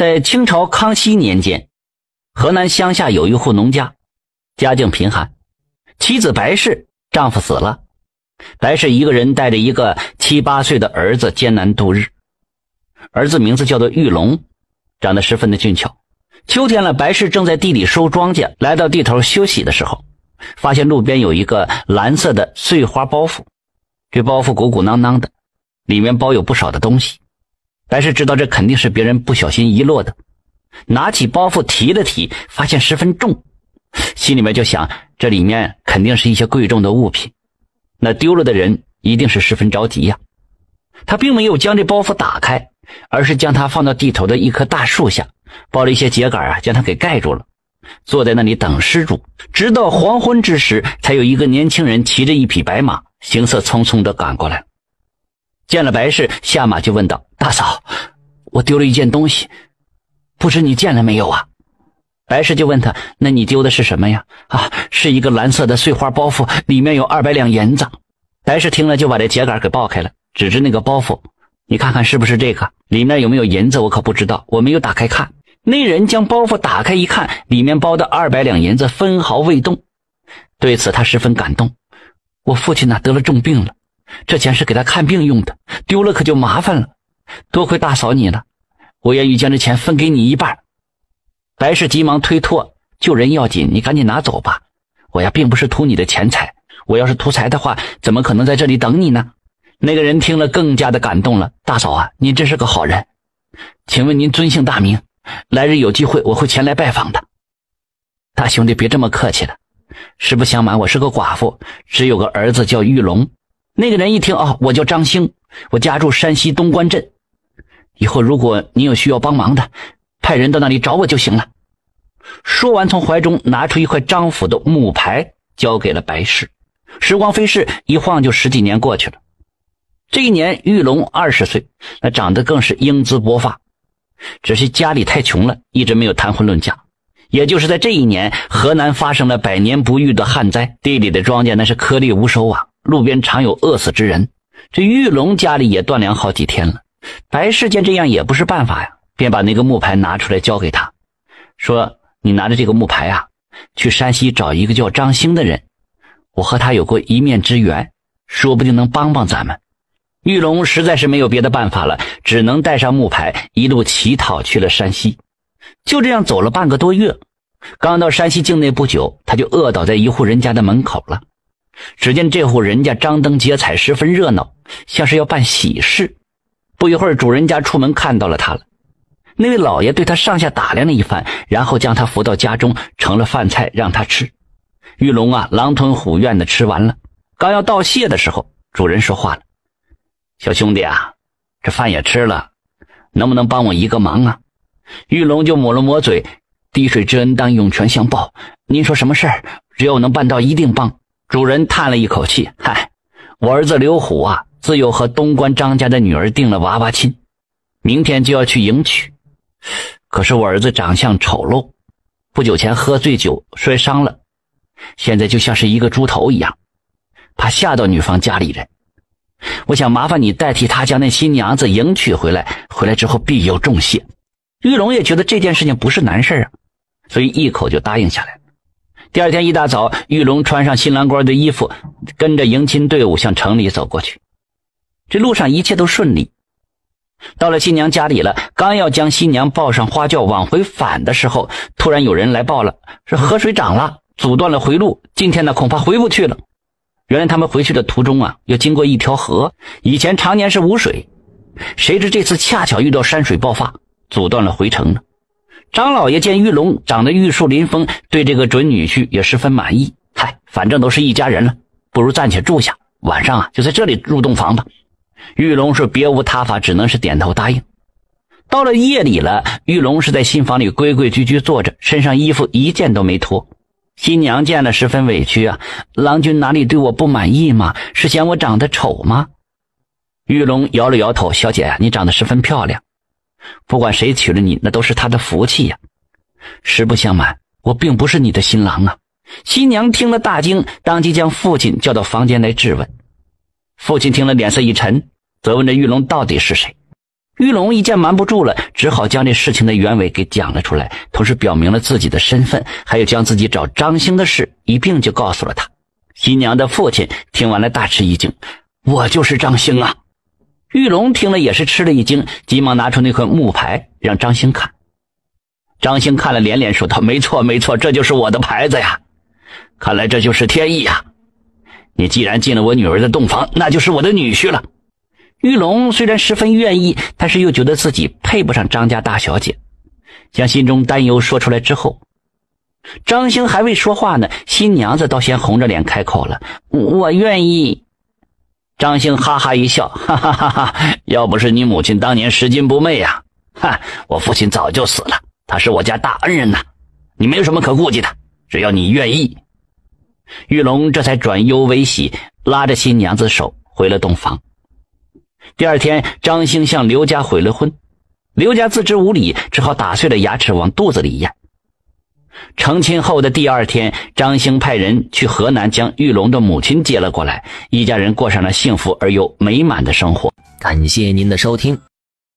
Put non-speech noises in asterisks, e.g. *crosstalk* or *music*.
在清朝康熙年间，河南乡下有一户农家，家境贫寒，妻子白氏，丈夫死了，白氏一个人带着一个七八岁的儿子艰难度日。儿子名字叫做玉龙，长得十分的俊俏。秋天了，白氏正在地里收庄稼，来到地头休息的时候，发现路边有一个蓝色的碎花包袱，这包袱鼓鼓囊囊的，里面包有不少的东西。白氏知道这肯定是别人不小心遗落的，拿起包袱提了提，发现十分重，心里面就想这里面肯定是一些贵重的物品，那丢了的人一定是十分着急呀。他并没有将这包袱打开，而是将它放到地头的一棵大树下，包了一些秸秆啊，将它给盖住了，坐在那里等施主，直到黄昏之时，才有一个年轻人骑着一匹白马，行色匆匆的赶过来。见了白氏，下马就问道：“大嫂，我丢了一件东西，不知你见了没有啊？”白氏就问他：“那你丢的是什么呀？”啊，是一个蓝色的碎花包袱，里面有二百两银子。白氏听了，就把这秸秆给抱开了，指着那个包袱：“你看看是不是这个？里面有没有银子？我可不知道，我没有打开看。”那人将包袱打开一看，里面包的二百两银子分毫未动。对此，他十分感动。我父亲呐得了重病了。这钱是给他看病用的，丢了可就麻烦了。多亏大嫂你了，我愿意将这钱分给你一半。白氏急忙推脱：“救人要紧，你赶紧拿走吧。我呀，并不是图你的钱财，我要是图财的话，怎么可能在这里等你呢？”那个人听了更加的感动了：“大嫂啊，您真是个好人，请问您尊姓大名？来日有机会我会前来拜访的。”大兄弟别这么客气了，实不相瞒，我是个寡妇，只有个儿子叫玉龙。那个人一听啊，我叫张兴，我家住山西东关镇。以后如果你有需要帮忙的，派人到那里找我就行了。说完，从怀中拿出一块张府的木牌，交给了白氏。时光飞逝，一晃就十几年过去了。这一年，玉龙二十岁，那长得更是英姿勃发。只是家里太穷了，一直没有谈婚论嫁。也就是在这一年，河南发生了百年不遇的旱灾，地里的庄稼那是颗粒无收啊。路边常有饿死之人，这玉龙家里也断粮好几天了。白氏见这样也不是办法呀，便把那个木牌拿出来交给他，说：“你拿着这个木牌啊，去山西找一个叫张兴的人，我和他有过一面之缘，说不定能帮帮咱们。”玉龙实在是没有别的办法了，只能带上木牌，一路乞讨去了山西。就这样走了半个多月，刚到山西境内不久，他就饿倒在一户人家的门口了。只见这户人家张灯结彩，十分热闹，像是要办喜事。不一会儿，主人家出门看到了他了。那位老爷对他上下打量了一番，然后将他扶到家中，盛了饭菜让他吃。玉龙啊，狼吞虎咽的吃完了。刚要道谢的时候，主人说话了：“小兄弟啊，这饭也吃了，能不能帮我一个忙啊？”玉龙就抹了抹嘴：“滴水之恩，当涌泉相报。您说什么事儿？只要我能办到，一定帮。”主人叹了一口气：“嗨，我儿子刘虎啊，自幼和东关张家的女儿定了娃娃亲，明天就要去迎娶。可是我儿子长相丑陋，不久前喝醉酒摔伤了，现在就像是一个猪头一样，怕吓到女方家里人。我想麻烦你代替他将那新娘子迎娶回来，回来之后必有重谢。”玉龙也觉得这件事情不是难事啊，所以一口就答应下来。第二天一大早，玉龙穿上新郎官的衣服，跟着迎亲队伍向城里走过去。这路上一切都顺利。到了新娘家里了，刚要将新娘抱上花轿往回返的时候，突然有人来报了，说河水涨了，阻断了回路，今天呢恐怕回不去了。原来他们回去的途中啊，要经过一条河，以前常年是无水，谁知这次恰巧遇到山水爆发，阻断了回程呢。张老爷见玉龙长得玉树临风，对这个准女婿也十分满意。嗨，反正都是一家人了，不如暂且住下，晚上啊就在这里入洞房吧。玉龙是别无他法，只能是点头答应。到了夜里了，玉龙是在新房里规规矩矩坐着，身上衣服一件都没脱。新娘见了十分委屈啊，郎君哪里对我不满意吗？是嫌我长得丑吗？玉龙摇了摇头，小姐啊，你长得十分漂亮。不管谁娶了你，那都是他的福气呀。实不相瞒，我并不是你的新郎啊。新娘听了大惊，当即将父亲叫到房间来质问。父亲听了，脸色一沉，责问这玉龙到底是谁。玉龙一见瞒不住了，只好将这事情的原委给讲了出来，同时表明了自己的身份，还有将自己找张兴的事一并就告诉了他。新娘的父亲听完了大吃一惊：“我就是张兴啊！”玉龙听了也是吃了一惊，急忙拿出那块木牌让张兴看。张兴看了连连说道：“没错，没错，这就是我的牌子呀！看来这就是天意呀！你既然进了我女儿的洞房，那就是我的女婿了。”玉龙虽然十分愿意，但是又觉得自己配不上张家大小姐，将心中担忧说出来之后，张兴还未说话呢，新娘子倒先红着脸开口了：“我愿意。”张兴哈哈一笑：“ *laughs* 哈哈哈哈！要不是你母亲当年拾金不昧呀，哈，我父亲早就死了。他是我家大恩人呐，你没有什么可顾忌的，只要你愿意。”玉龙这才转忧为喜，拉着新娘子手回了洞房。第二天，张兴向刘家悔了婚，刘家自知无礼，只好打碎了牙齿往肚子里咽。成亲后的第二天，张兴派人去河南将玉龙的母亲接了过来，一家人过上了幸福而又美满的生活。感谢您的收听。